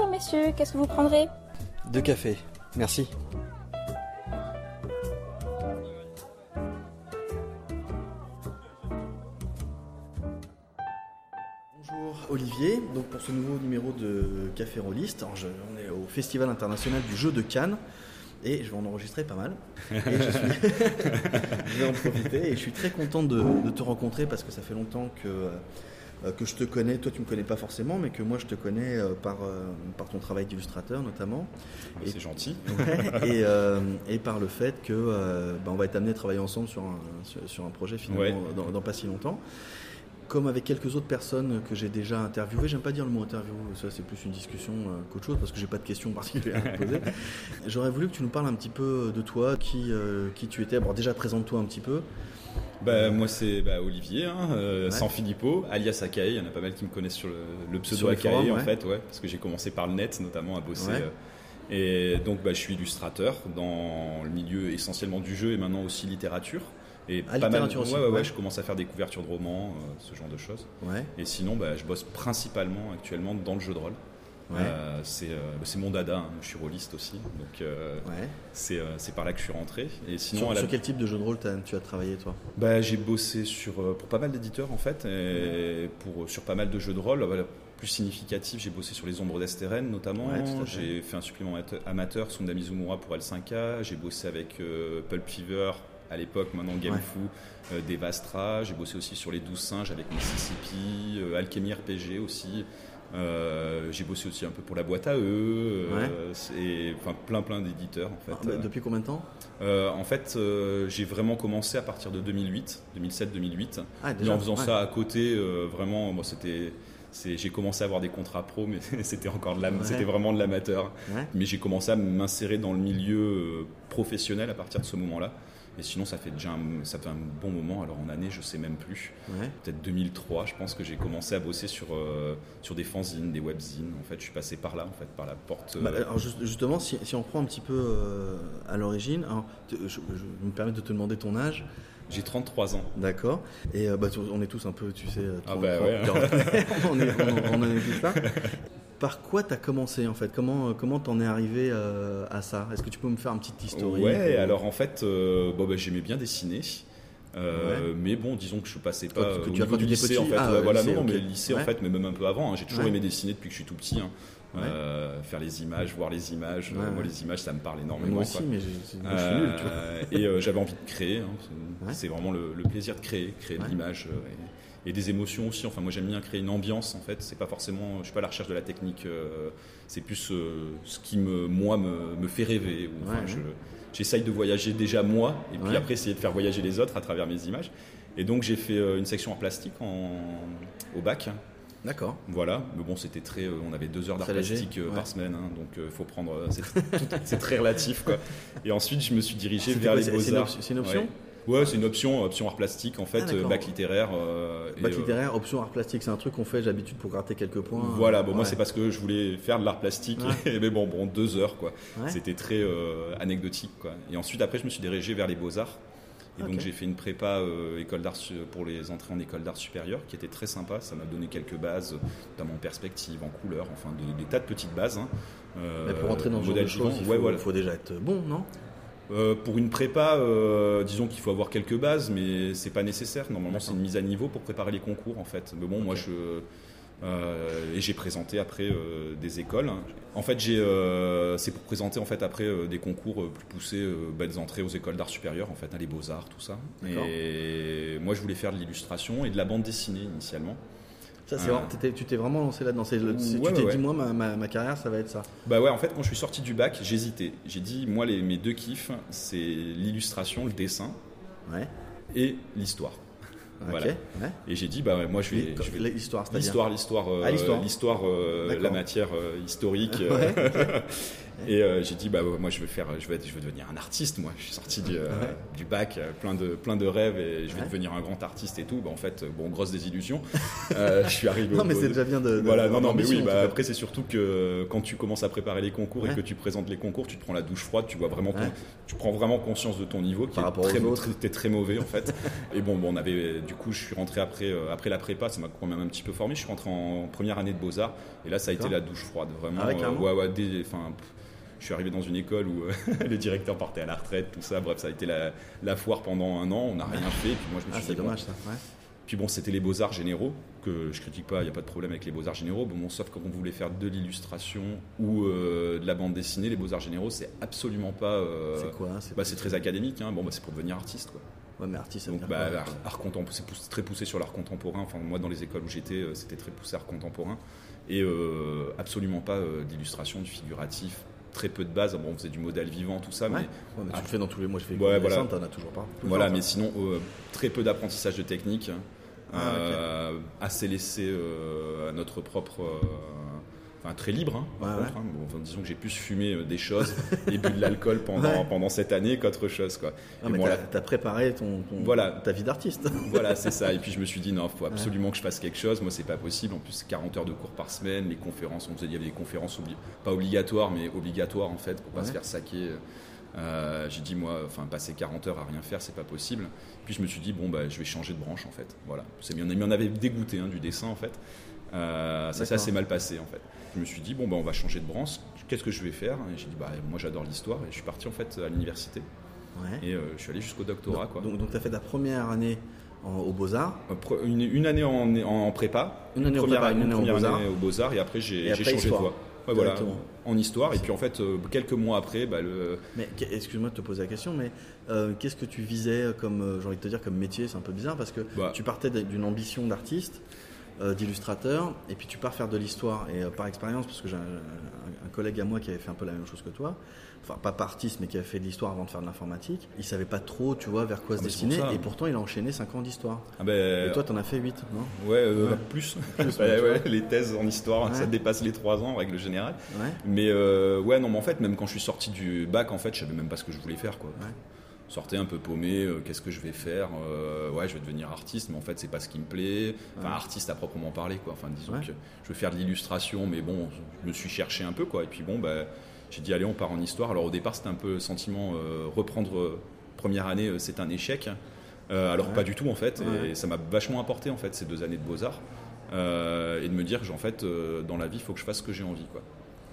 Bonjour messieurs, qu'est-ce que vous prendrez? Deux cafés, merci. Bonjour Olivier, donc pour ce nouveau numéro de Café Rolliste, on est au Festival international du jeu de Cannes et je vais en enregistrer pas mal. Et je, suis- je vais en profiter et je suis très content de, de te rencontrer parce que ça fait longtemps que, euh, que je te connais. Toi, tu me connais pas forcément, mais que moi, je te connais euh, par, euh, par ton travail d'illustrateur notamment. Ah, C'est gentil. Et, euh, et par le fait que euh, bah, on va être amené à travailler ensemble sur un, sur, sur un projet finalement Ouais. dans, dans pas si longtemps. Comme avec quelques autres personnes que j'ai déjà interviewées, j'aime pas dire le mot interview, ça c'est plus une discussion euh, qu'autre chose parce que j'ai pas de questions particulières à te poser. J'aurais voulu que tu nous parles un petit peu de toi, qui, euh, qui tu étais. Bon, déjà présente-toi un petit peu. Bah, moi, c'est bah, Olivier, hein, euh, Ouais. sans Filippo, alias Akai. Il y en a pas mal qui me connaissent sur le, le pseudo Sur les Akai, forums, en ouais. fait, ouais, parce que j'ai commencé par le net, notamment, à bosser. Ouais. euh, et donc, bah, je suis illustrateur dans le milieu essentiellement du jeu et maintenant aussi littérature. Et Ah, pas mal, aussi, ouais, ouais, ouais, ouais. je commence à faire des couvertures de romans, euh, ce genre de choses. Et sinon, bah, je bosse principalement actuellement dans le jeu de rôle. Euh, c'est euh, c'est mon dada, hein. je suis rôliste aussi, donc c'est par là que je suis rentré. Et sinon, Sur, à la- sur quel type de jeu de rôle tu as travaillé toi? Bah, j'ai bossé sur, pour pas mal d'éditeurs en fait, et pour, sur pas mal de jeux de rôle. Voilà, plus significatif, j'ai bossé sur les ombres d'Esteren notamment. Ouais, j'ai fait un supplément amate- amateur, Sunda Mizumura pour L5K. J'ai bossé avec euh, Pulp Fever à l'époque, maintenant Game Ouais. Euh, Devastra. J'ai bossé aussi sur les 12 singes avec Mississippi, euh, Alchemy RPG aussi. Euh, j'ai bossé aussi un peu pour la boîte à eux, euh, et enfin plein plein d'éditeurs en fait. Ah, bah, Depuis combien de temps? Euh, en fait, j'ai vraiment commencé à partir de 2008, 2007-2008. Ah, en faisant ouais. ça à côté, vraiment, moi, c'était, j'ai commencé à avoir des contrats pro, mais c'était encore de la, Ouais. c'était vraiment de l'amateur. Mais j'ai commencé à m'insérer dans le milieu professionnel à partir de ce moment-là. Et sinon, ça fait déjà un, ça fait un bon moment. Alors en année, je sais même plus. Ouais. Peut-être 2003, je pense que j'ai commencé à bosser sur euh, sur des fanzines, des webzines. En fait, je suis passé par là, en fait, par la porte. euh, Bah, alors juste- justement, si, si on prend un petit peu euh, à l'origine, alors, te- je, je me permets de te demander ton âge, j'ai 33 ans. d'accord Et euh, bah, on est tous un peu, tu sais, euh, Ah 30, bah 30, ouais. 40. on, est, on, est tous là. Par quoi tu as commencé en fait? Comment euh, comment t'en es arrivé euh, à ça? Est-ce que tu peux me faire un petit historique? Ouais, ou- alors en fait, euh, bon, bah, j'aimais bien dessiner. Euh, Ouais. Mais bon, disons que je passais pas que au niveau du lycée en fait. Ah, Ouais, voilà, lycée, non, mais lycée Ouais. en fait, mais même un peu avant. hein. J'ai toujours aimé dessiner depuis que je suis tout petit. hein. Euh, faire les images, voir les images. Euh. Moi, les images, ça me parle énormément. Moi aussi, quoi. mais moi, je suis nul, tu vois. Et j'avais envie de créer. hein. C'est- vraiment le, le plaisir de créer, créer de l'image et, des émotions aussi. Enfin, moi, j'aime bien créer une ambiance. En fait, c'est pas forcément. Je suis pas à la recherche de la technique. euh, c'est plus euh, ce qui me, moi, me, me fait rêver. Ou, enfin, Ouais, je- ouais. J'essaye de voyager déjà moi, et puis Ouais. après essayer de faire voyager les autres à travers mes images. Et donc j'ai fait euh, une section en plastique en, au bac. D'accord. Voilà, mais bon, c'était très. euh, on avait deux heures d'art plastique euh, ouais. par semaine, hein, donc il faut prendre. c'est tout- c'est très relatif, quoi. Et ensuite, je me suis dirigé C'était vers quoi, les beaux-arts. c'est une option Ouais, Ouais, c'est une option, option art plastique, en fait, Ah, bac littéraire. euh, et, Bac euh, littéraire, option art plastique, c'est un truc qu'on fait d'habitude pour gratter quelques points. Voilà, bon, moi c'est parce que je voulais faire de l'art plastique, Ouais. mais bon, bon, deux heures quoi. Ouais. C'était très euh, anecdotique quoi. Et ensuite après je me suis dirigé vers les beaux arts. Et donc j'ai fait une prépa euh, école d'art pour les entrées en école d'art supérieure qui était très sympa. Ça m'a donné quelques bases, notamment en perspective, en couleur, enfin des, des tas de petites bases. hein. Euh, Mais pour entrer dans de modèle choses, vivant, il ouais, faut, voilà. faut déjà être bon, non? Euh, pour une prépa, euh, disons qu'il faut avoir quelques bases, mais c'est pas nécessaire. Normalement, c'est une mise à niveau pour préparer les concours, en fait. Mais bon, moi, je euh, et j'ai présenté après des écoles. En fait, j'ai c'est pour présenter en fait après des concours plus poussés, bah, des entrées aux écoles d'art supérieur, en fait, hein, les beaux arts, tout ça. Et moi, je voulais faire de l'illustration et de la bande dessinée initialement. Ça, c'est t'étais- tu t'es vraiment lancé là-dedans. C'est le- c'est- Ouais, tu t'es ouais, dit, ouais. moi, ma, ma- ma carrière, ça va être ça. Bah ouais, en fait, quand je suis sorti du bac, j'hésitais. J'ai dit, moi, les, mes deux kiffs, c'est l'illustration, le dessin Ouais. et l'histoire. Ok. Voilà. Ouais. Et j'ai dit, bah ouais, moi je vais. Et je vais- L'histoire, c'est-à-dire L'histoire, l'histoire, euh, Ah, l'histoire. l'histoire, euh, D'accord. la matière euh, historique. Ouais, et euh, j'ai dit, bah moi je veux faire, je veux, être- je veux devenir un artiste. Moi, je suis sorti du, euh, du bac, euh, plein de, plein de rêves, et je vais Ouais. devenir un grand artiste et tout. Bah en fait, bon, grosse désillusion. Euh, je suis arrivé. Non, mais c'est déjà bien de. de- Voilà, non, non, mais oui, bah, après c'est surtout que quand tu commences à préparer les concours Ouais. et que tu présentes les concours, tu te prends la douche froide, tu vois vraiment, ton- Ouais. tu prends vraiment conscience de ton niveau, qui Par est rapport très, très- très mauvais en fait. et bon, bon, on avait du coup, je suis rentré après, après la prépa, ça m'a quand même un petit peu formé. Je suis rentré en première année de beaux-arts. Et là, ça a été la douche froide. Vraiment. Ah ouais, ouais, enfin, je suis arrivé dans une école où le directeur partait à la retraite, tout ça. Bref, ça a été la, la foire pendant un an. On n'a rien fait. puis moi, je me ah, suis c'est dommage ça. Puis bon, c'était les beaux-arts généraux, que je critique pas, il n'y a pas de problème avec les beaux-arts généraux. Bon, sauf quand on voulait faire de l'illustration ou de la bande dessinée, les beaux-arts généraux, c'est absolument pas. c'est quoi bah, C'est très académique. Hein. Bon, bah, c'est pour devenir artiste. Quoi. Ouais, mais artiste, ça Donc, bah, art, art c'est très poussé sur l'art contemporain. Enfin, moi, dans les écoles où j'étais, c'était très poussé art contemporain. Et euh, absolument pas d'illustration, du figuratif, très peu de base. Bon, on faisait du modèle vivant, tout ça. Ouais. Mais, ouais, mais tu le fais dans tous les mois, je fais ouais, voilà. t'en as toujours pas. Toujours voilà, mais sinon, euh, très peu d'apprentissage de technique. Ah, euh, assez laissé euh, à notre propre. Enfin, très libre, hein, par Ouais, contre. hein. Bon, enfin, disons que j'ai plus fumé euh, des choses et bu de l'alcool pendant, pendant cette année qu'autre chose. Quoi. Ah, mais bon, t'as, là- t'as préparé ton, ton- Voilà. ta vie d'artiste. voilà, c'est ça. Et puis je me suis dit, non, il faut absolument que je fasse quelque chose. Moi, c'est pas possible. En plus, c'est 40 heures de cours par semaine. Les conférences, on faisait, il y avait des conférences obli- pas obligatoires, mais obligatoires en fait, pour pas Ouais. se faire saquer. Euh, j'ai dit, moi, enfin, passer 40 heures à rien faire, c'est pas possible. Puis je me suis dit, bon, bah, je vais changer de branche en fait. Voilà. C'est bien. M'en avait dégoûté hein, du dessin en fait. Euh, ça s'est assez mal passé en fait. Je me suis dit, bon, bah, on va changer de branche. Qu'est-ce que je vais faire? Et j'ai dit, bah, moi, j'adore l'histoire. Et je suis parti en fait à l'université. Ouais. Et euh, je suis allé jusqu'au doctorat, quoi. Donc, donc tu as fait ta première année en- aux Beaux-Arts? Euh, Une, une année en, en prépa, Une année en première, prépa, une année en Beaux-Arts. année aux Beaux-Arts, et après j'ai changé de voie. Ouais, voilà, en histoire, et puis en fait, euh, quelques mois après, bah, le, Mais excuse-moi de te poser la question, mais euh, qu'est-ce que tu visais comme, j'ai envie de te dire, comme métier? C'est un peu bizarre parce que Bah. tu partais d'une ambition d'artiste, d'illustrateur, et puis tu pars faire de l'histoire. Et euh, par expérience, parce que j'ai un, collègue à moi qui avait fait un peu la même chose que toi, enfin pas artiste, mais qui avait fait de l'histoire avant de faire de l'informatique, il savait pas trop, tu vois, vers quoi se Ah, pour destiner, et pourtant il a enchaîné 5 ans d'histoire. ah ben, Et toi, t'en as fait 8, non? Ouais, euh, Ouais. plus, Plus, ouais, les thèses en histoire, Ouais. ça dépasse les 3 ans en règle générale. Mais euh, ouais, non, mais en fait, même quand je suis sorti du bac, en fait, je savais même pas ce que je voulais faire, quoi. Ouais. Sortais un peu paumé, euh, qu'est-ce que je vais faire Euh, Ouais, je vais devenir artiste, mais en fait, c'est pas ce qui me plaît. Enfin, artiste à proprement parler, quoi. Enfin, disons Ouais. que je veux faire de l'illustration, mais bon, je me suis cherché un peu, quoi. Et puis bon, bah, j'ai dit, allez, on part en histoire. Alors au départ, c'était un peu le sentiment, euh, reprendre première année, c'est un échec. Alors Ouais. pas du tout, en fait. Ouais. Et ça m'a vachement apporté, en fait, ces deux années de beaux-arts. Et de me dire, en fait, dans la vie, il faut que je fasse ce que j'ai envie, quoi.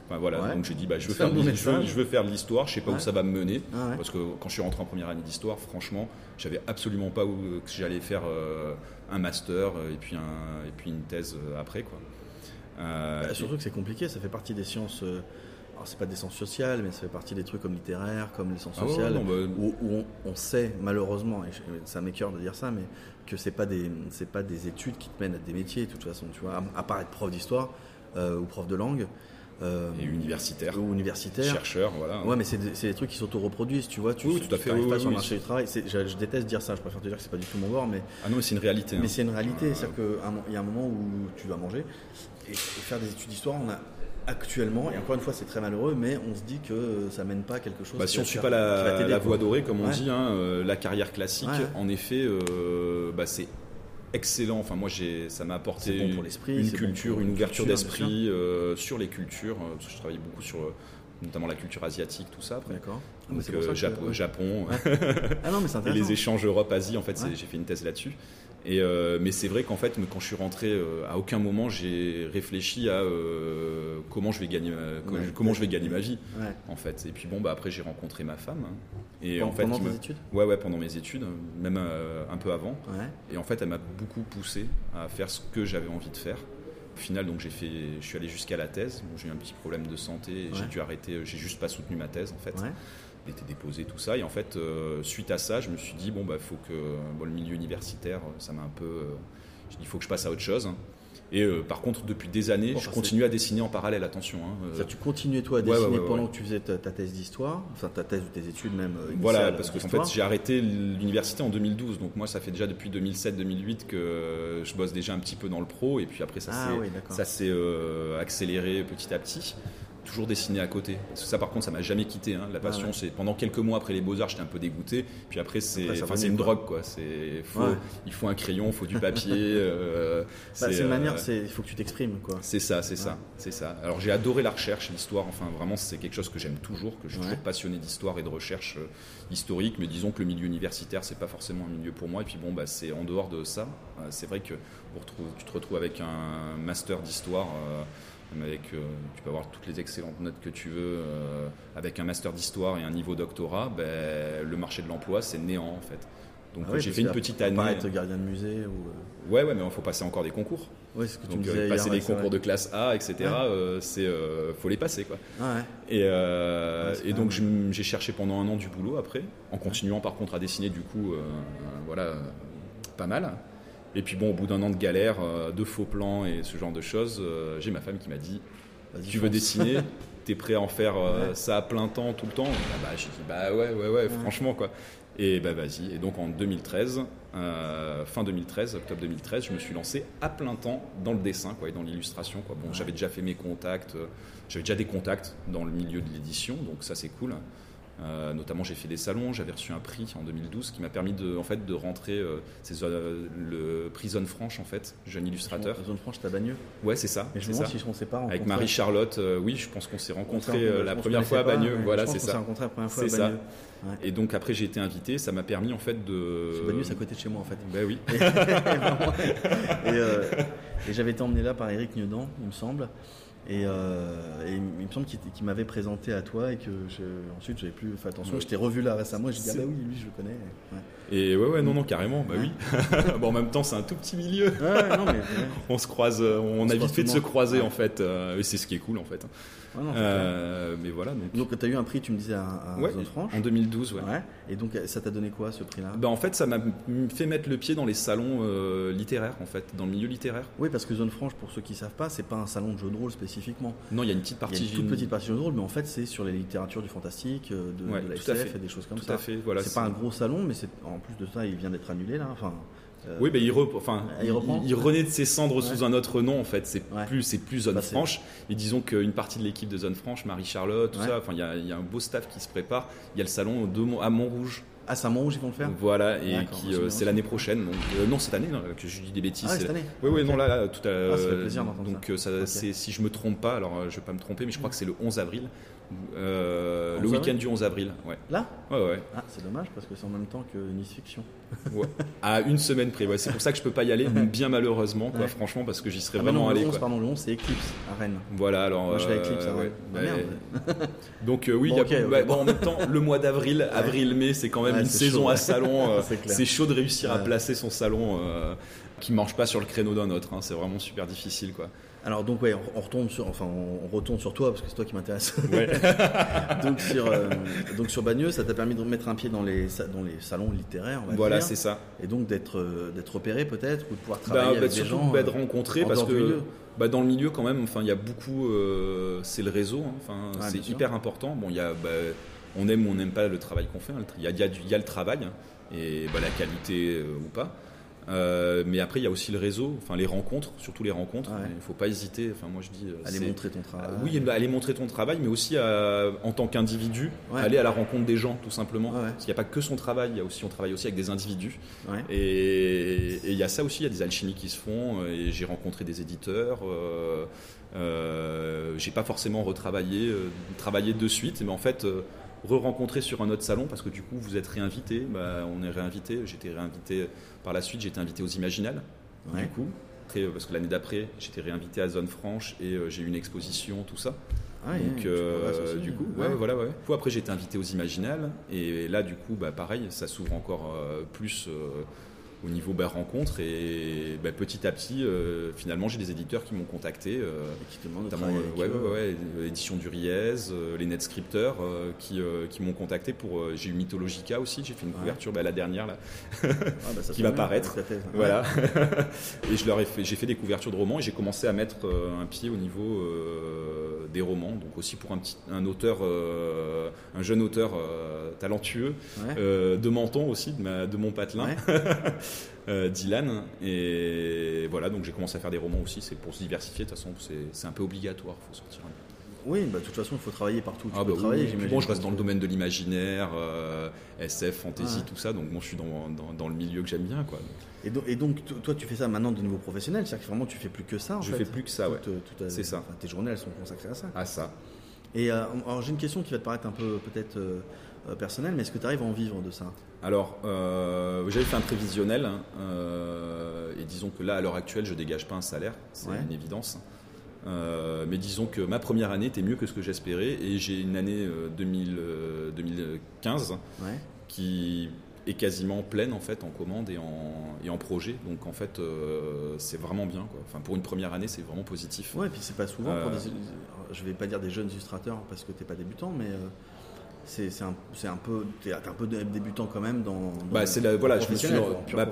Enfin, voilà, Ouais. donc j'ai dit, bah, je, veux faire, bon de- je, veux, message. je veux faire de l'histoire, je sais pas Ouais. où ça va me mener. Ah ouais. Parce que quand je suis rentré en première année d'histoire, franchement, j'avais absolument pas où, que j'allais faire euh, un master euh, et puis, un, et puis une thèse euh, après. Quoi. Euh, Bah, surtout que c'est compliqué, ça fait partie des sciences. euh, alors c'est pas des sciences sociales, mais ça fait partie des trucs comme littéraires, comme les sciences Ah sociales, non, bah, où, où on, on sait malheureusement, et je- ça m'écœure de dire ça, mais que c'est pas des c'est pas des études qui te mènent à des métiers de toute façon, tu vois, à, à part être prof d'histoire ou prof de langue euh, et universitaire, ou universitaire. chercheur, voilà. Ouais, mais c'est des, des trucs qui s'auto-reproduisent, tu vois. Tu, Oui, tout à tu fait, t'arrives oui, pas oui, sur le marché du travail. Je, je déteste dire ça, je préfère te dire que c'est pas du tout mon bord, mais, Ah non, mais c'est une réalité. hein. mais c'est une réalité. Euh, C'est-à-dire qu'il y a un moment où tu dois manger et, et faire des études d'histoire, on a actuellement, et encore une fois, c'est très malheureux, mais on se dit que ça mène pas à quelque chose. Bah, si on ne suit pas la, la voie dorée, comme on Ouais. dit, hein, euh, la carrière classique, Ouais. en effet, bah, c'est excellent. Enfin, moi, j'ai, ça m'a apporté bon une, pour l'esprit, une c'est bon culture, pour une une ouverture d'esprit euh, sur les cultures. euh, parce que je travaillais beaucoup sur, euh, notamment la culture asiatique, tout ça. Après. D'accord. Ah, Donc, euh, que- Japon, ouais. Japon, Ah non, mais c'est et intéressant. les échanges Europe-Asie, en fait, Ouais. j'ai fait une thèse là-dessus. Et euh, mais c'est vrai qu'en fait, quand je suis rentré, euh, à aucun moment j'ai réfléchi à euh, comment je vais gagner, ma, Ouais. comment je vais gagner ma vie, Ouais. en fait. Et puis bon, bah après j'ai rencontré ma femme. hein. et Pendant- en fait, pendant qui tes me- études? Ouais, ouais, pendant mes études, même un peu avant. Ouais. Et en fait, elle m'a beaucoup poussé à faire ce que j'avais envie de faire. Au final, donc j'ai fait, je suis allé jusqu'à la thèse. Bon, j'ai eu un petit problème de santé, et j'ai dû arrêter. J'ai juste pas soutenu ma thèse en fait Était déposée, tout ça. Et en fait, euh, suite à ça, je me suis dit, bon, bah, faut que bon, le milieu universitaire, ça m'a un peu. euh, il faut que je passe à autre chose. Et euh, par contre, depuis des années, Bon, je continue à dessiner en parallèle, attention. hein, euh, tu continuais toi à Ouais, ouais, dessiner ouais, pendant que tu faisais ta, ta thèse d'histoire, enfin ta thèse ou tes études même. voilà, parce que en fait, j'ai arrêté l'université en 2012. Donc moi, ça fait déjà depuis 2007-2008 que je bosse déjà un petit peu dans le pro. Et puis après, ça Ah s'est oui, euh, accéléré petit à petit. Toujours dessiné à côté. Parce que ça, par contre, ça m'a jamais quitté. hein. La passion, c'est pendant quelques mois après les beaux-arts, j'étais un peu dégoûté. Puis après, c'est enfin, une quoi. drogue, quoi. Faut- Ouais. Il faut un crayon, il faut du papier. euh, Bah, c'est une euh, manière, c'est- il faut que tu t'exprimes, quoi. c'est ça, c'est ça, c'est ça. Alors j'ai adoré la recherche, l'histoire. Enfin, vraiment, c'est quelque chose que j'aime toujours, que je suis toujours passionné d'histoire et de recherche euh, historique. Mais disons que le milieu universitaire, c'est pas forcément un milieu pour moi. Et puis bon, bah, c'est en dehors de ça. euh, c'est vrai que on retrouve- tu te retrouves avec un master d'histoire. Euh, avec, euh, tu peux avoir toutes les excellentes notes que tu veux, euh, avec un master d'histoire et un niveau doctorat, ben, le marché de l'emploi c'est néant en fait. Donc Ah oui, j'ai fait une petite année. part être gardien de musée ou. Ouais, ouais, mais il faut passer encore des concours. euh, Ouais, ce que tu Donc me disais euh, hier, passer des concours de classe A, etc. Ouais. euh, c'est euh, faut les passer quoi. Ah. Et, euh, c'est et donc j'ai cherché pendant un an du boulot après, en continuant par contre à dessiner du coup, euh, euh, voilà, euh, pas mal. Et puis bon, au bout d'un an de galère, euh, de faux plans et ce genre de choses, euh, j'ai ma femme qui m'a dit Vas-y, Tu veux dessiner T'es prêt à en faire euh, Ouais. ça à plein temps, tout le temps Ah bah, J'ai dit Bah ouais, ouais, ouais, franchement quoi. Et bah vas-y. Et donc en 2013, euh, fin 2013, octobre 2013, je me suis lancé à plein temps dans le dessin quoi, et dans l'illustration. Quoi. Bon, J'avais déjà fait mes contacts, j'avais déjà des contacts dans le milieu de l'édition, donc ça c'est cool. Euh, notamment, j'ai fait des salons, j'avais reçu un prix en 2012 qui m'a permis de, en fait, de rentrer. euh, c'est euh, le prix Zone Franche, en fait, jeune illustrateur. Zone franche, t'as Bagneux? Ouais, c'est ça. Mais je c'est me demande si on s'est pas Avec. Marie-Charlotte, euh, oui, je pense qu'on s'est On s'est rencontrés la première fois à Bagneux. Voilà, c'est ça. rencontrés la première fois à C'est. Bagneux. Ouais. Et donc après, j'ai été invité. Ça m'a permis en fait de. Que Bagneux, c'est à côté de chez moi en fait. Ben oui. et et, et j'avais été emmené là par Eric Niedan, il me semble. Et, euh, et il me semble qu'il m'avait présenté à toi et que je, ensuite j'avais plus fait attention. Ouais. Je t'ai revu là récemment et je dis ah bah oui, lui je le connais. Ouais. Et ouais, ouais, non, non, carrément. Bah oui. bon, en même temps, c'est un tout petit milieu. Ouais, non, mais, ouais. On se croise, euh, on, se a vite fait de tout se croiser Ouais. en fait. euh, et c'est ce qui est cool en fait. Ouais, non, Euh, mais voilà. Donc. Donc tu as eu un prix, tu me disais, à, Zone Franche. en 2012, ouais. Et donc ça t'a donné quoi ce prix-là? Bah, en fait, ça m'a fait mettre le pied dans les salons euh, littéraires, en fait, dans le milieu littéraire. Oui, parce que Zone Franche, pour ceux qui savent pas, c'est pas un salon de jeu de rôle spécifiquement. Non, il y a une petite Il y a partie. une toute petite partie de jeu de rôle, mais en fait c'est sur les littératures du fantastique, de, de la tout SF et des choses comme Tout ça. à fait. Voilà. c'est pas un gros salon, mais c'est en plus de ça, il vient d'être annulé là. Enfin, euh, Oui, mais il, enfin, Ah, il reprend il, il renaît de ses cendres sous un autre nom en fait. C'est Ouais. plus, c'est plus Zone Bah, Franche. Et disons qu'une partie de l'équipe de Zone Franche, Marie-Charlotte, tout Ouais. ça, enfin, il y a, il y a un beau staff qui se prépare. Il y a le salon de Mont- à Montrouge, Ah, c'est à Montrouge ils vont le faire? Voilà, et qui c'est euh, c'est l'année prochaine. Donc, euh, non, cette année, non, que je dis des bêtises. Ah, cette année Oui, oui, non, là, là, tout à Ah, ça fait plaisir d'entendre Donc, ça. euh, ça, Ok. c'est, si je me trompe pas, alors euh, je vais pas me tromper, mais je crois que c'est le 11 avril. Euh, 11 le week-end du 11 avril, ouais. Là Ouais, ouais. Ah, c'est dommage parce que c'est en même temps que Nice Fiction. ouais. À une semaine près, ouais. C'est pour ça que je peux pas y aller, bien malheureusement, quoi, Ouais. franchement, parce que j'y serais Ah, vraiment non, le allé. 11, quoi. pardon, le 11 c'est Eclipse à Rennes. Voilà, alors. Moi je vais à euh, Eclipse à ouais. Rennes. Ah, Bah, merde. Donc euh, oui, Bon, y a- ok, ok, bah, en même temps, le mois d'avril, avril-mai, c'est quand même une saison chaud, à salon. euh, C'est chaud de réussir à placer son salon euh, qui marche pas sur le créneau d'un autre. hein. C'est vraiment super difficile, quoi. Alors donc ouais, on, on retombe sur, enfin on, on retourne sur toi parce que c'est toi qui m'intéresse. Ouais. donc sur, euh, donc sur Bagneux, ça t'a permis de mettre un pied dans les, dans les salons littéraires, on va voilà, c'est ça. Et donc d'être euh, d'être repéré peut-être ou de pouvoir Bah, travailler bah, avec des surtout gens. bah, euh, de rencontrer en parce que bah, dans le milieu quand même enfin il y a beaucoup euh, c'est le réseau hein. enfin c'est sûr. hyper important bon il y a bah, on aime ou on n'aime pas le travail qu'on fait hein. il y, a, il y a y a le travail hein, et bah, la qualité euh, ou pas Euh, mais après il y a aussi le réseau enfin les rencontres surtout les rencontres Ouais. il faut pas hésiter enfin moi je dis euh, aller montrer ton travail. Ah, oui, bah, aller montrer ton travail, mais aussi à- en tant qu'individu, Ouais. aller à la rencontre des gens, tout simplement. Ouais. Parce qu'il n'y a pas que son travail, il y a aussi, on travaille aussi avec des individus. Et il y a ça aussi, il y a des alchimies qui se font. Et j'ai rencontré des éditeurs. Euh, euh, j'ai pas forcément retravaillé, euh, travaillé de suite, mais en fait, euh, re-rencontrer sur un autre salon parce que du coup, vous êtes réinvité. Bah, on est réinvité. J'étais réinvité par la suite. Été invité aux Imaginales. Ouais. Du coup, après, euh, parce que l'année d'après, j'étais réinvité à Zone Franche et euh, j'ai eu une exposition, tout ça. Ah, Donc, euh, du coup, ouais, voilà, ouais. Du coup, après, j'ai été invité aux Imaginales. Et là, du coup, bah, pareil, ça s'ouvre encore euh, plus au niveau bah, rencontre. Et bah, petit à petit, euh, finalement, j'ai des éditeurs qui m'ont contacté. euh, Et qui te demandent de notamment travailler euh, avec ouais, eux. ouais, ouais, l'édition du Riez, euh, les NetScripters euh, qui, euh, qui m'ont contacté pour. euh, j'ai eu Mythologica aussi, j'ai fait une Ouais. couverture, bah, la dernière là, Ah, bah, qui va bien, paraître. voilà. et je leur ai fait, j'ai fait des couvertures de romans et j'ai commencé à mettre euh, un pied au niveau euh, des romans. Donc aussi pour un petit, un auteur, euh, un jeune auteur euh, talentueux Ouais. euh, de Menton aussi, de, ma- de mon patelin, Ouais. euh, Dylan. Et voilà, donc j'ai commencé à faire des romans aussi. C'est pour se diversifier. De toute façon, c'est, c'est un peu obligatoire. Faut sortir. un peu. Oui, bah, de toute façon, il faut travailler partout. Tu ah peux bah travailler, oui, bon, je reste dans le domaine de l'imaginaire, euh, SF, fantasy, tout ça, donc moi je suis dans, dans, dans le milieu que j'aime bien. Quoi. Et, donc, et donc, to- toi, tu fais ça maintenant de niveau professionnel, c'est-à-dire que vraiment, tu fais plus que ça. En Je fait. fais plus que ça, ouais. Ta- C'est ça. tes journées, elles sont consacrées à ça. Ah ça Et euh, alors, j'ai une question qui va te paraître un peu peut-être euh, personnelle, mais est-ce que tu arrives à en vivre de ça Alors, euh, j'avais fait un prévisionnel, hein, euh, et disons que là, à l'heure actuelle, je dégage pas un salaire, c'est Ouais. une évidence. Euh, mais disons que ma première année était mieux que ce que j'espérais, et j'ai une année euh, 2000, euh, 2015 Ouais. qui est quasiment pleine en fait en commande et en, et en projet. Donc en fait, euh, c'est vraiment bien. Quoi. Enfin, pour une première année, c'est vraiment positif. Ouais, et puis c'est pas souvent pour Euh. des. Je vais pas dire des jeunes illustrateurs parce que t'es pas débutant, mais euh, c'est un, un peu. T'es un peu dé- débutant quand même dans. dans Bah, c'est la, voilà, je me suis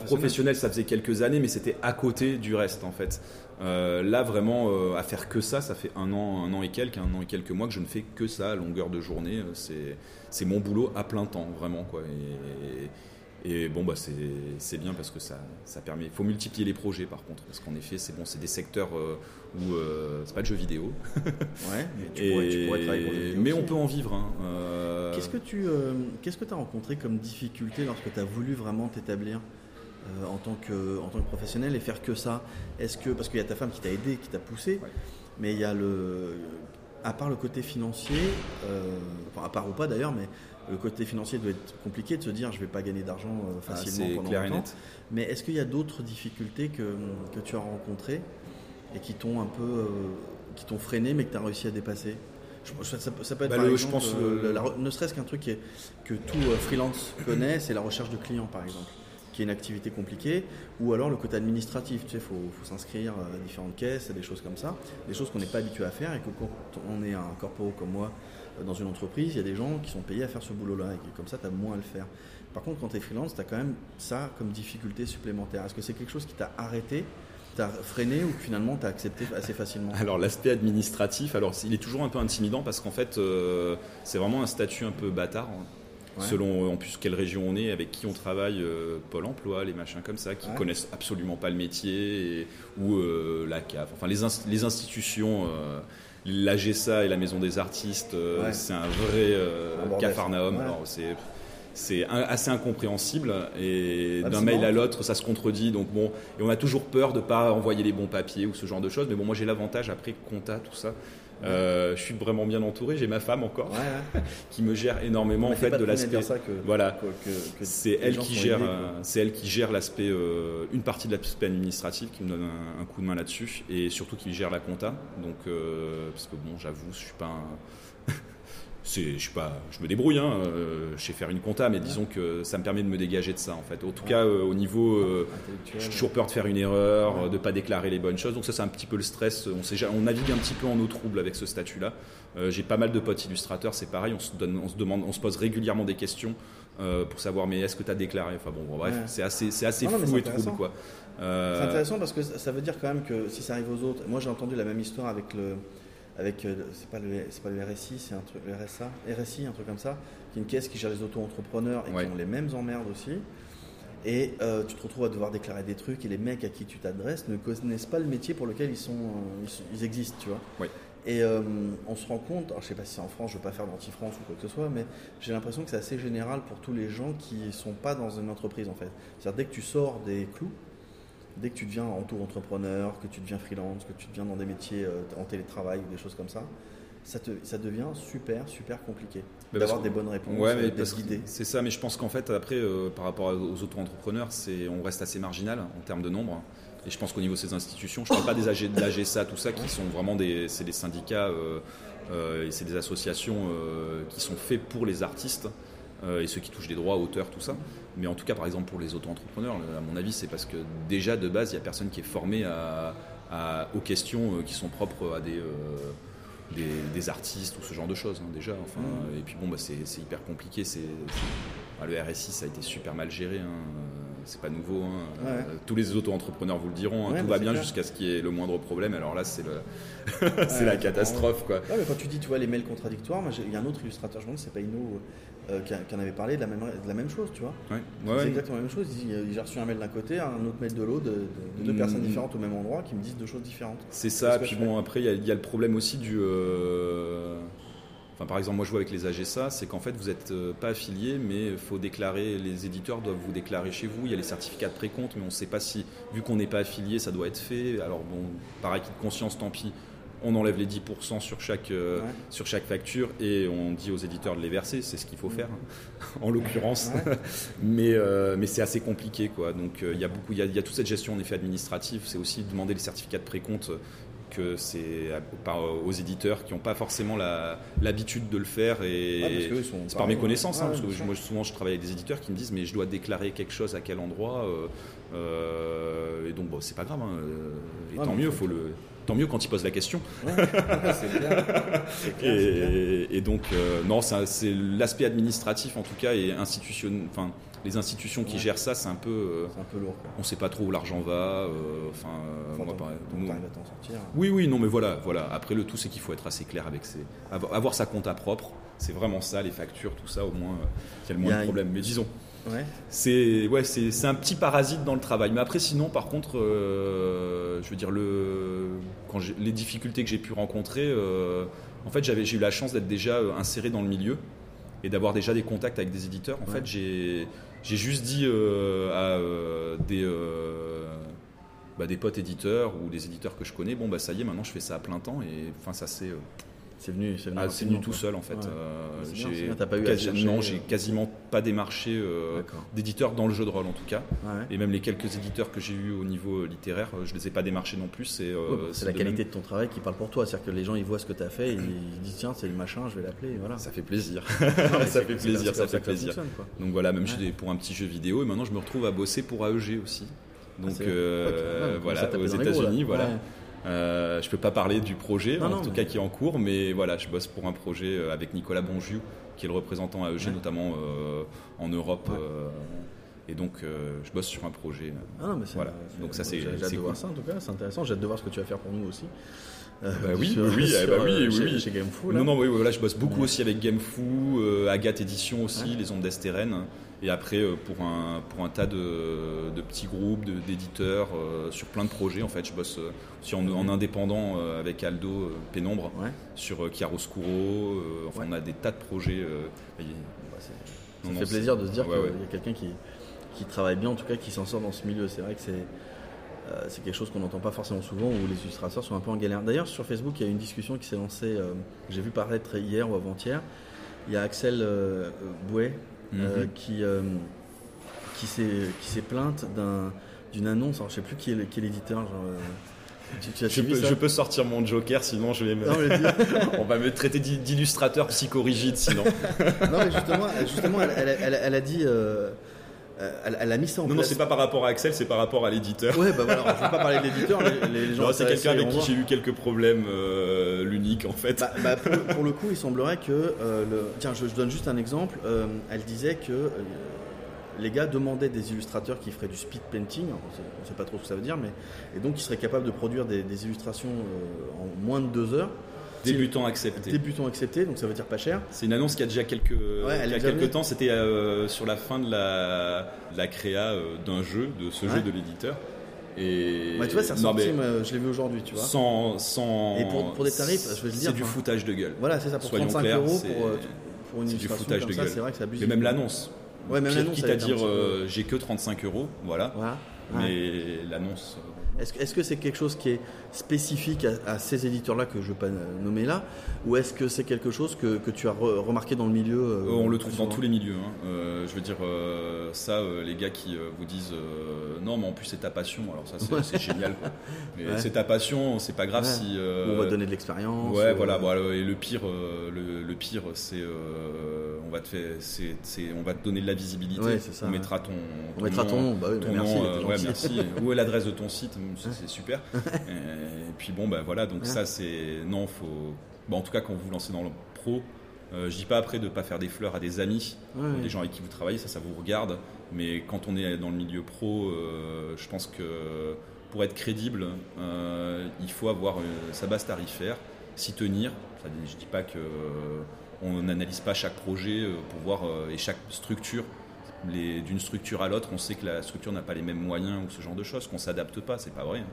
professionnel, bah, ça faisait quelques années, mais c'était à côté du reste en fait. Euh, là, vraiment, euh, à faire que ça, ça fait un an, un an et quelques, un an et quelques mois que je ne fais que ça à longueur de journée. Euh, C'est, c'est mon boulot à plein temps, vraiment quoi. Et, et bon, bah, c'est, c'est bien parce que ça, ça permet. Il faut multiplier les projets par contre, parce qu'en effet, c'est bon, c'est des secteurs euh, où euh, c'est pas de jeux vidéo. Ouais, mais tu, Et- pourrais, tu pourrais travailler pour des vidéos mais aussi. on peut en vivre. hein. Euh, Qu'est-ce que tu euh, qu'est-ce que as rencontré comme difficulté lorsque tu as voulu vraiment t'établir euh, en, tant que, en tant que professionnel et faire que ça? Est-ce que parce qu'il y a ta femme qui t'a aidé, qui t'a poussé, Ouais. mais il y a le à part le côté financier, euh, enfin à part ou pas d'ailleurs, mais le côté financier doit être compliqué de se dire je vais pas gagner d'argent euh, ah, facilement pendant clair longtemps. net. Mais est-ce qu'il y a d'autres difficultés que, que tu as rencontrées et qui t'ont un peu euh, qui t'ont freiné mais que tu as réussi à dépasser? Je- ça, ça peut- ça peut être Bah, par le- je exemple, pense, euh, le- la- la- ne serait-ce qu'un truc qui est- que tout euh, freelance connaît, c'est la recherche de clients par exemple, qui est une activité compliquée, ou alors le côté administratif, tu sais, il faut, faut s'inscrire à différentes caisses, à des choses comme ça, des choses qu'on n'est pas habitué à faire et que quand on est un corpo comme moi dans une entreprise, il y a des gens qui sont payés à faire ce boulot-là et comme ça, tu as moins à le faire. Par contre, quand tu es freelance, tu as quand même ça comme difficulté supplémentaire. Est-ce que c'est quelque chose qui t'a arrêté, t'a freiné ou finalement tu as accepté assez facilement? Alors l'aspect administratif, alors il est toujours un peu intimidant parce qu'en fait euh, c'est vraiment un statut un peu bâtard. hein. Ouais. Selon euh, en plus quelle région on est, avec qui on travaille, euh, Pôle Emploi, les machins comme ça, qui Ouais. connaissent absolument pas le métier, et- ou euh, la CAF, enfin les, ins- les institutions, euh, l'AGSA et la Maison des Artistes, euh, Ouais. c'est un vrai euh, Un bordel. cafarnaum. Ouais. Alors, c'est c'est assez incompréhensible et d'un mail à l'autre ça se contredit donc bon. Et on a toujours peur de pas envoyer les bons papiers ou ce genre de choses mais bon moi j'ai l'avantage après compta tout ça. Euh, je suis vraiment bien entouré j'ai ma femme encore Ouais, ouais. qui me gère énormément en fait de l'aspect voilà. c'est elle qui gère euh, c'est elle qui gère l'aspect euh, une partie de l'aspect administratif qui me donne un, un coup de main là-dessus et surtout qui gère la compta. Donc euh, parce que bon j'avoue je suis pas un je suis pas je me débrouille hein, euh, je sais faire une compta mais disons que ça me permet de me dégager de ça en fait en tout cas euh, au niveau euh, j'ai toujours peur de faire une erreur, euh, de pas déclarer les bonnes choses. Donc ça, c'est un petit peu le stress. On, sait, ja- on navigue un petit peu en eau trouble avec ce statut-là. J'ai pas mal de potes illustrateurs, c'est pareil. On se, donne, on se demande, on se pose régulièrement des questions pour savoir mais est-ce que tu as déclaré? Enfin bon, bon, bref, Ouais. c'est assez, c'est assez Non, flou et trouble quoi. C'est intéressant parce que ça veut dire quand même que si ça arrive aux autres, moi j'ai entendu la même histoire avec le, avec euh, c'est pas le, c'est pas le RSI, c'est un truc, le RSA, RSI, un truc comme ça, qui est une caisse qui gère les auto-entrepreneurs et Ouais. qui ont les mêmes emmerdes aussi. Et euh, tu te retrouves à devoir déclarer des trucs et les mecs à qui tu t'adresses ne connaissent pas le métier pour lequel ils sont, euh, ils, existent, tu vois. Et euh, on se rend compte, alors je sais pas si c'est en France, je veux pas faire d'anti-France ou quoi que ce soit, mais j'ai l'impression que c'est assez général pour tous les gens qui sont pas dans une entreprise en fait. C'est-à-dire dès que tu sors des clous, dès que tu deviens auto-entrepreneur, que tu deviens freelance, que tu deviens dans des métiers euh, en télétravail ou des choses comme ça, ça, te, ça devient super, super compliqué Mais d'avoir des bonnes réponses, Ouais, euh, mais d'être guidé. c'est ça, mais je pense qu'en fait, après, euh, par rapport aux auto-entrepreneurs, c'est, on reste assez marginal en termes de nombre. Et je pense qu'au niveau de ces institutions, je ne parle pas des AG, de l'AGSA, tout ça, qui sont vraiment des, c'est des syndicats euh, euh, et c'est des associations qui sont faits pour les artistes et ceux qui touchent des droits, auteurs, tout ça. Mais en tout cas, par exemple, pour les auto-entrepreneurs, à mon avis, c'est parce que déjà, de base, il n'y a personne qui est formé à, à- aux questions euh, qui sont propres à des... euh, des, des artistes ou ce genre de choses hein, déjà enfin et puis bon bah c'est c'est hyper compliqué c'est ah, le RSI ça a été super mal géré hein. c'est pas nouveau. hein. Euh, tous les auto-entrepreneurs vous le diront. hein. Ouais, tout bah, va bien jusqu'à ce qu'il y ait le moindre problème. Alors là, c'est le, c'est Ouais, la catastrophe, quoi. Mais quand tu dis, tu vois, les mails contradictoires, il y a un autre illustrateur, je me demande, c'est pas Ino, euh, qui, en avait parlé de la même, de la même chose, tu vois. C'est exactement la même chose. Euh, J'ai reçu un mail d'un côté, un autre mail de l'autre, de, de- de deux Mm. personnes différentes au même endroit qui me disent deux choses différentes. C'est ça. Puis bon, après, il y, a- il y a le problème aussi du. euh, Enfin, par exemple, moi je vois avec les AGSA, c'est qu'en fait vous n'êtes pas affilié, mais il faut déclarer, les éditeurs doivent vous déclarer chez vous. Il y a les certificats de précompte, mais on ne sait pas si, vu qu'on n'est pas affilié, ça doit être fait. Alors bon, par acquis de conscience, tant pis, on enlève les 10% sur chaque, euh, Ouais. sur chaque facture et on dit aux éditeurs de les verser, c'est ce qu'il faut faire, en l'occurrence. Ouais. mais euh, mais c'est assez compliqué, quoi. Donc euh, il y a beaucoup, il y y a toute cette gestion en effet administrative. C'est aussi demander les certificats de précompte que c'est aux éditeurs qui n'ont pas forcément l'habitude de le faire et Ouais, c'est par pareils, méconnaissance. hein, parce que moi, souvent, je travaille avec des éditeurs qui me disent mais je dois déclarer quelque chose à quel endroit euh, euh, et donc bon, c'est pas grave. hein, euh, et Ouais, tant mieux, faut le tant mieux quand ils posent la question. Ouais, c'est clair. Et, et donc, euh, non, c'est l'aspect administratif en tout cas et institution, enfin, les institutions qui Ouais. gèrent ça, c'est un peu, euh, un peu lourd. Quoi. on sait pas trop où l'argent va. euh, Enfin, euh, on va que t'arrives à t'en sortir. oui, oui, non, mais voilà, voilà. Après, le tout, c'est qu'il faut être assez clair avec ses, avoir, avoir sa compta propre. C'est vraiment ça, les factures, tout ça, au moins, qu'il y a le moins de une- problèmes. Mais disons, Ouais. c'est ouais, c'est un petit parasite dans le travail. Mais après, sinon, par contre, euh, je veux dire le quand les difficultés que j'ai pu rencontrer, euh, en fait, j'avais j'ai eu la chance d'être déjà euh, inséré dans le milieu et d'avoir déjà des contacts avec des éditeurs. En Ouais. fait, j'ai j'ai juste dit euh, à des bah, des potes éditeurs ou des éditeurs que je connais, bon bah ça y est, maintenant je fais ça à plein temps et enfin ça c'est C'est venu, c'est venu, ah, venu tout quoi. seul en fait. Ouais. Euh, j'ai non, euh, j'ai quasiment pas démarché euh, d'éditeurs dans le jeu de rôle en tout cas. Ouais, ouais. Et même les quelques éditeurs que j'ai eu au niveau euh, littéraire, euh, je les ai pas démarchés non plus. C'est euh, Ouais, c'est la de qualité même- de ton travail qui parle pour toi. C'est-à-dire que les gens ils voient ce que tu as fait et ils disent tiens, c'est le machin, je vais l'appeler. Voilà. Ça fait plaisir. Non, ça fait plaisir, ça fait plaisir. Donc voilà, même pour un petit jeu vidéo, et maintenant je me retrouve à bosser pour AEG aussi. Donc euh, commence à voilà, aux. États-Unis, voilà. Euh, je peux pas parler du projet, Non, en non, tout mais- cas qui est en cours, mais voilà, je bosse pour un projet euh, avec Nicolas Bongiu, qui est le représentant AEG, Ouais. notamment euh, en Europe. Ouais. euh, et donc, je bosse sur un projet. Ah non, mais c'est- Voilà. Donc ça, c'est- J'ai hâte de voir ça en tout cas, c'est intéressant. J'ai hâte de voir ce que tu vas faire pour nous aussi. Euh, Bah oui, sur- oui, sur, eh bah oui, euh, oui, chez, oui. chez Gameful. là. Non, non, oui, voilà, je bosse beaucoup Ouais. aussi avec Gamefou, euh, Agathe Édition aussi, Ouais. les ondes d'Estérène. Et après, euh, pour, un, pour un tas de, de petits groupes, d'éditeurs, sur plein de projets, en fait, je bosse aussi en, en indépendant avec Aldo Pénombre, Ouais. sur Chiaroscuro. enfin, on a des tas de projets. et- Bah, non, ça non, fait plaisir de se dire Ouais, qu'il y a quelqu'un qui, qui travaille bien, en tout cas qui s'en sort dans ce milieu. C'est vrai que c'est c'est quelque chose qu'on n'entend pas forcément souvent, où les illustrateurs sont un peu en galère. D'ailleurs, sur Facebook, il y a une discussion qui s'est lancée, euh, j'ai vu paraître hier ou avant-hier. Il y a Axel euh, Bouet euh, Mhm. qui, euh, qui s'est qui s'est plainte d'un- d'une annonce. Alors, je sais plus qui est l'éditeur. euh, tu, tu Je peux, ça je peux sortir mon joker, sinon je vais me... Non, on va me traiter d'i- d'illustrateur psychorigide, sinon. non, mais justement, justement elle, elle- elle- elle a dit. euh, euh, elle, elle a mis ça en Non, non, place. c'est pas par rapport à Axel, c'est par rapport à l'éditeur. Ouais, bah voilà, je vais pas parler de l'éditeur, les, les- gens Non, c'est quelqu'un avec qui j'ai eu quelques problèmes, euh, l'unique en fait. Bah, bah, pour, le- pour le coup, il semblerait que. euh, le... Tiens, je, je donne juste un exemple. Euh, elle disait que euh, les gars demandaient des illustrateurs qui feraient du speed painting. On sait- on sait pas trop ce que ça veut dire, mais. Et donc, qui seraient capables de produire des, des illustrations euh, en moins de deux heures. Débutant accepté. Débutants acceptés, donc ça veut dire pas cher. C'est une annonce qui a déjà quelques, elle qui a quelques temps. C'était euh, sur la fin de la, de la créa euh, d'un jeu, de ce Ouais. jeu de l'éditeur. Et tu vois, c'est moi, je l'ai vu aujourd'hui, tu vois. sans, sans. Et pour- pour des tarifs, je vais te dire, C'est du enfin, foutage de gueule. Voilà, c'est ça, pour Soyons 35 clairs, euros pour, euh, pour une c'est du foutage comme de gueule. c'est vrai que ça abuse. Mais même l'annonce. Ouais, même l'annonce, quitte à dire euh, j'ai que 35 euros, voilà. Mais l'annonce. Est-ce que- c'est quelque chose qui est spécifique à, à ces éditeurs-là que je ne vais pas nommer là Ou est-ce que c'est quelque chose que, que tu as re- remarqué dans le milieu euh, Euh, on le trouve dans tous les milieux. hein. Euh, je veux dire, euh, ça, les gars qui vous disent non, mais en plus c'est ta passion, alors ça c'est Ouais. génial. quoi. Mais Ouais. c'est ta passion, c'est pas grave Ouais. si. On va donner de l'expérience. Ouais, voilà. Bon, alors, et le pire, le, le pire, c'est on va te faire, c'est, c'est- on va te donner de la visibilité. Ça, on mettra ton, On mettra ton nom. Bah oui, ton merci. nom, merci. Où est l'adresse de ton site C'est, super. et puis bon, bah voilà. Donc ça, c'est non, faut. Bon, en tout cas, quand vous vous lancez dans le pro, Euh, je dis pas après de ne pas faire des fleurs à des amis, Ouais, des gens avec qui vous travaillez, ça, ça vous regarde. Mais quand on est dans le milieu pro, euh, je pense que pour être crédible, euh, il faut avoir euh, sa base tarifaire, s'y tenir. Ça, je dis pas que euh, on n'analyse pas chaque projet euh, pour voir euh, et chaque structure. D'une structure à l'autre, on sait que la structure n'a pas les mêmes moyens ou ce genre de choses, qu'on s'adapte pas, c'est pas vrai. hein.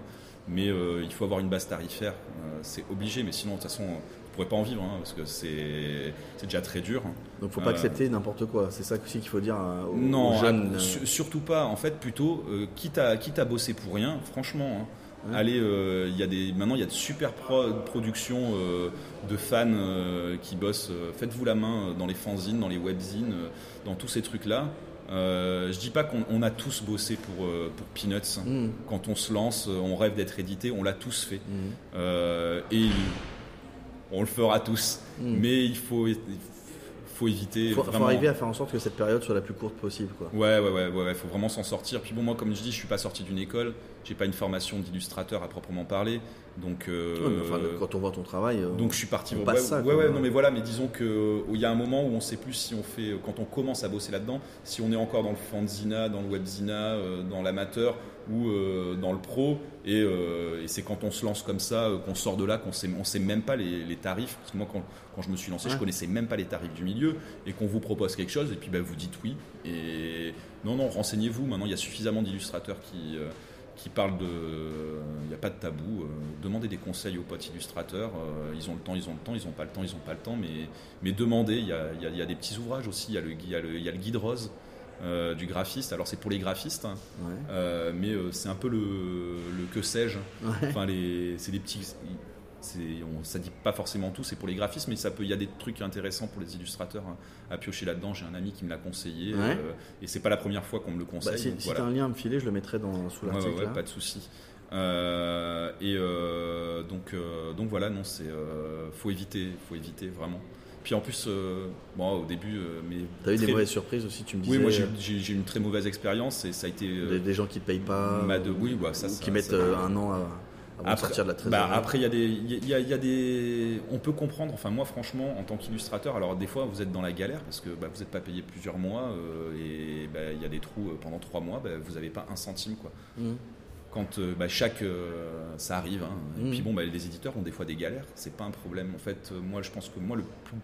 Mais euh, il faut avoir une base tarifaire, euh, c'est obligé. Mais sinon, de toute façon, vous pourrez pas en vivre, hein, parce que c'est déjà très dur. hein. Donc faut pas Euh, accepter n'importe quoi. C'est ça aussi qu'il faut dire à- aux, Non, aux jeunes. euh, su- surtout pas. En fait, plutôt, euh, quitte, à, quitte à bosser pour rien, franchement, hein, Ouais. allez, euh, il y a des, maintenant il y a de super pro- productions euh, de fans euh, qui bossent. euh, Faites-vous la main euh, dans les fanzines, dans les webzines, euh, dans tous ces trucs-là. Euh, je dis pas qu'on on a tous bossé pour, euh, pour Peanuts. mm, Quand on se lance, euh, on rêve d'être édité, on l'a tous fait. mm, Euh, et on le fera tous. mm. Mais il faut, il faut éviter. faut, faut arriver à faire en sorte que cette période soit la plus courte possible. Quoi. Ouais, ouais, ouais, ouais, ouais, faut vraiment s'en sortir. Puis bon, moi, comme je dis, je suis pas sorti d'une école, j'ai pas une formation d'illustrateur à proprement parler, donc. euh, enfin, quand on voit ton travail, euh, donc je suis parti. on ouais, passe ça, ouais, ouais, non, mais voilà, mais disons que euh, il y a un moment où on sait plus si on fait, quand on commence à bosser là-dedans, si on est encore dans le fanzina, dans le webzina, dans l'amateur ou dans le pro. Et, et c'est quand on se lance comme ça, qu'on sort de là, qu'on sait, on sait même pas les, les tarifs. Parce que moi, quand, quand je me suis lancé, je Ouais. connaissais même pas les tarifs du milieu, et qu'on vous propose quelque chose, et puis bah, vous dites oui. Et non, non, renseignez-vous. Maintenant, il y a suffisamment d'illustrateurs qui qui parlent de. Il n'y a pas de tabou. euh, demandez des conseils aux potes illustrateurs. euh, ils ont le temps, ils ont le temps. Ils n'ont pas le temps, ils n'ont pas le temps. Mais, mais demandez. Il y a, il y a- il y a des petits ouvrages aussi. Il y a le, il y a le, il y a le guide rose euh, du graphiste. Alors, c'est pour les graphistes. hein, ouais. euh, mais euh, c'est un peu le, le que sais-je. Ouais. Enfin, c'est des petits. On, ça dit pas forcément tout, c'est pour les graphistes, mais ça peut. Il y a des trucs intéressants pour les illustrateurs hein, à piocher là-dedans. J'ai un ami qui me l'a conseillé, Ouais. euh, et c'est pas la première fois qu'on me le conseille. Bah, si donc si voilà. t'as un lien à me filer, je le mettrai dans, sous Ouais, l'article. ouais, ouais, là. pas de souci. Euh, et euh, donc, euh, donc voilà, non, c'est euh, faut éviter, faut éviter vraiment. Puis en plus, euh, bon, au début, euh, mais T'as eu des mauvaises surprises aussi, tu me disais. Oui, moi j'ai euh, eu une très mauvaise expérience et ça a été. euh, des, des gens qui payent pas. de- oui, bah, ça, ou ça- qui mettent ça- euh, un an à, avant de après, sortir de la trésorerie. bah, après, il y a des, il y a, il y a des, on peut comprendre. Enfin, moi, franchement, en tant qu'illustrateur, alors des fois, vous êtes dans la galère parce que bah, vous n'êtes pas payé plusieurs mois euh, et bah, il y a des trous euh, pendant trois mois. vous n'avez pas un centime, quoi. Mhm. Quand euh, bah, chaque, euh, ça arrive. hein. Et Mhm. puis bon, les éditeurs ont des fois des galères. C'est pas un problème. En fait, moi, je pense que moi, le plus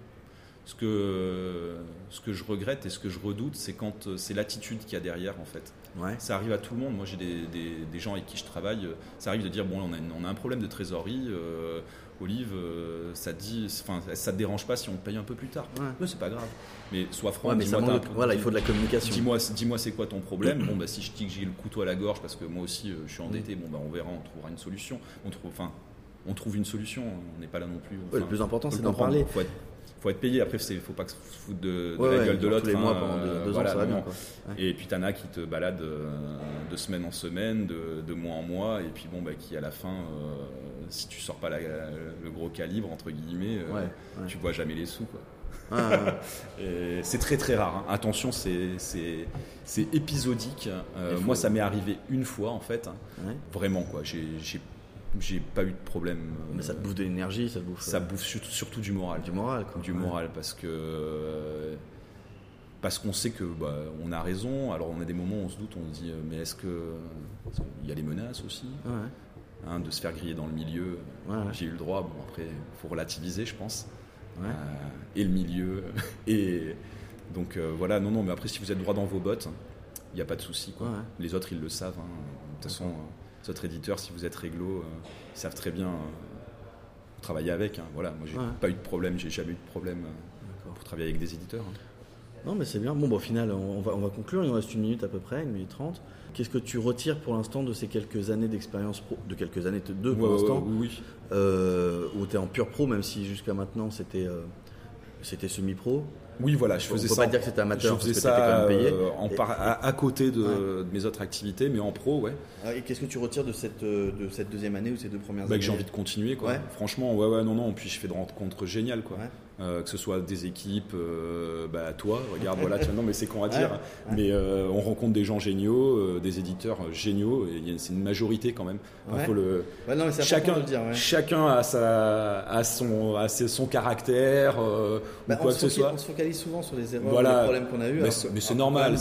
ce que, ce que je regrette et ce que je redoute, c'est quand euh, c'est l'attitude qu'il y a derrière, en fait. Ouais. Ça arrive à tout le monde. Moi, j'ai des, des- des gens avec qui je travaille. euh, Ça arrive de dire bon, on a, une- on a un problème de trésorerie. euh, Olive, euh, ça te dit, enfin, ça te dérange pas si on te paye un peu plus tard Ouais. Mais c'est pas grave. Mais sois franc. Ouais, mais ça manque Voilà, il faut de la communication. Dis-moi, dis-moi c'est quoi ton problème? Bon, bah, si je dis que j'ai le couteau à la gorge parce que moi aussi euh, je suis endetté, Mm. bon, bah, on verra, on trouvera une solution. On trouve, enfin, on trouve une solution. On n'est pas là non plus. Ouais, le plus important, c'est d'en parler. Faut être, faut être payé. Après, il faut pas que se foutre de, de Ouais, la ouais, gueule de tous l'autre. les hein, mois pendant deux, deux voilà, ans, ça va non, bien. non. Quoi. Ouais. Et puis t'en as qui te baladent euh, de semaine en semaine, de, de mois en mois, et puis bon, bah, qui à la fin, euh, si tu sors pas la- le gros calibre entre guillemets, euh, tu vois jamais les sous. Quoi. Ah, C'est très très rare. hein. Attention, c'est épisodique. Euh, faut- Moi, ça m'est arrivé une fois en fait. Ouais. Vraiment quoi. J'ai j'ai pas eu de problème. Mais ça te bouffe de l'énergie, ça te bouffe Ça euh, bouffe surtout, surtout du moral. du moral. Quoi. Du Ouais. moral parce que parce qu'on sait que bah, on a raison. Alors on a des moments où on se doute, on se dit euh, mais est-ce que qu'il y a les menaces aussi Ouais, hein, de se faire griller dans le milieu. ouais. J'ai eu le droit. Bon après, faut relativiser, je pense. Euh, et le milieu et donc euh, voilà. Non non, mais après si vous êtes droit dans vos bottes, il n'y a pas de souci. quoi. Les autres ils le savent. hein. De toute façon, euh, les autres éditeurs, si vous êtes réglo, euh, ils savent très bien. euh, travailler avec. hein. Voilà, moi j'ai Ouais. pas eu de problème, j'ai jamais eu de problème euh, pour travailler avec des éditeurs. hein. Non, mais c'est bien. Bon, bah, au final, on va, on va conclure. Il nous reste une minute à peu près, une minute trente. Qu'est-ce que tu retires pour l'instant de ces quelques années d'expérience pro De quelques années, de deux pour Ouais, l'instant, ouais, oui, oui. euh, où tu es en pur pro, même si jusqu'à maintenant c'était euh, c'était semi-pro? Oui, voilà, je On faisais peut ça. pas dire que c'était amateur, Je faisais parce que ça quand même payé. euh, en Et- par- à, à côté de, Ouais. de mes autres activités, mais en pro, ouais. Ah, Et qu'est-ce que tu retires de cette, euh, de cette deuxième année ou ces deux premières Bah, années que j'ai envie de continuer, quoi. Ouais. Franchement, ouais, ouais, non, non. Puis je fais de rencontres géniales, quoi. Ouais. euh, que ce soit des équipes, euh, bah, toi, regarde, voilà, non mais c'est con à dire, mais euh, on rencontre des gens géniaux, des éditeurs géniaux, et c'est une majorité quand même. faut le... non, chacun, dire, chacun a, sa, a, son, a son caractère, bah, ou quoi que ce soit. On se souvent sur les erreurs, les problèmes qu'on a eu. Mais c'est normal,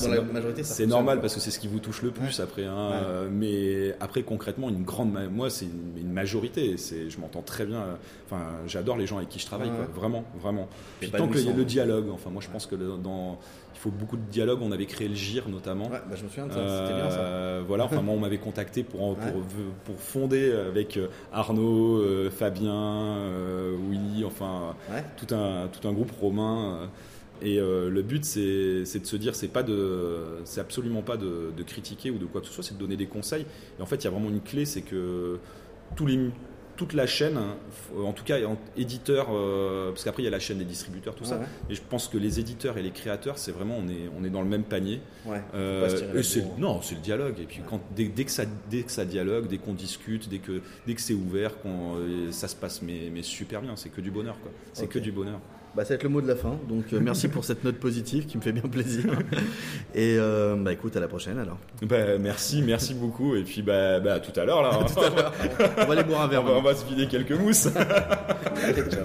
c'est normal parce que c'est ce qui vous touche le plus après. Hein, mais après, concrètement, une grande, moi, c'est une, majorité. Je m'entends très bien. Enfin, j'adore les gens avec qui je travaille, vraiment, vraiment vraiment. Puis tant qu'il y a le dialogue, enfin moi je pense que dans, il faut beaucoup de dialogue. On avait créé le GIR notamment. Ouais, bah, je me souviens de ça, c'était bien ça. Euh, voilà, enfin moi on m'avait contacté pour, pour, pour, fonder avec euh, Arnaud, euh, Fabien, Willy, enfin tout, un, tout un groupe romain. Et le but, c'est de se dire, c'est pas de, c'est absolument pas de, de, critiquer ou de quoi que ce soit, c'est de donner des conseils. Et en fait, il y a vraiment une clé, c'est que tous les, toute la chaîne, en tout cas éditeur, euh, parce qu'après il y a la chaîne des distributeurs, tout ça. Et je pense que les éditeurs et les créateurs, c'est vraiment on est on est dans le même panier. Euh, non, c'est le dialogue. Et puis quand dès, que ça dès que ça dialogue, dès qu'on discute, dès que dès que c'est ouvert, ça se passe mais, mais super bien. C'est que du bonheur quoi. C'est que du bonheur. Bah, ça va être le mot de la fin. Donc euh, merci pour cette note positive qui me fait bien plaisir. Et euh, bah écoute, à la prochaine alors. Bah, merci, merci beaucoup. Et puis bah, bah à tout à l'heure là. on va aller boire un verre. On va, on va se vider quelques mousses. Allez, ciao.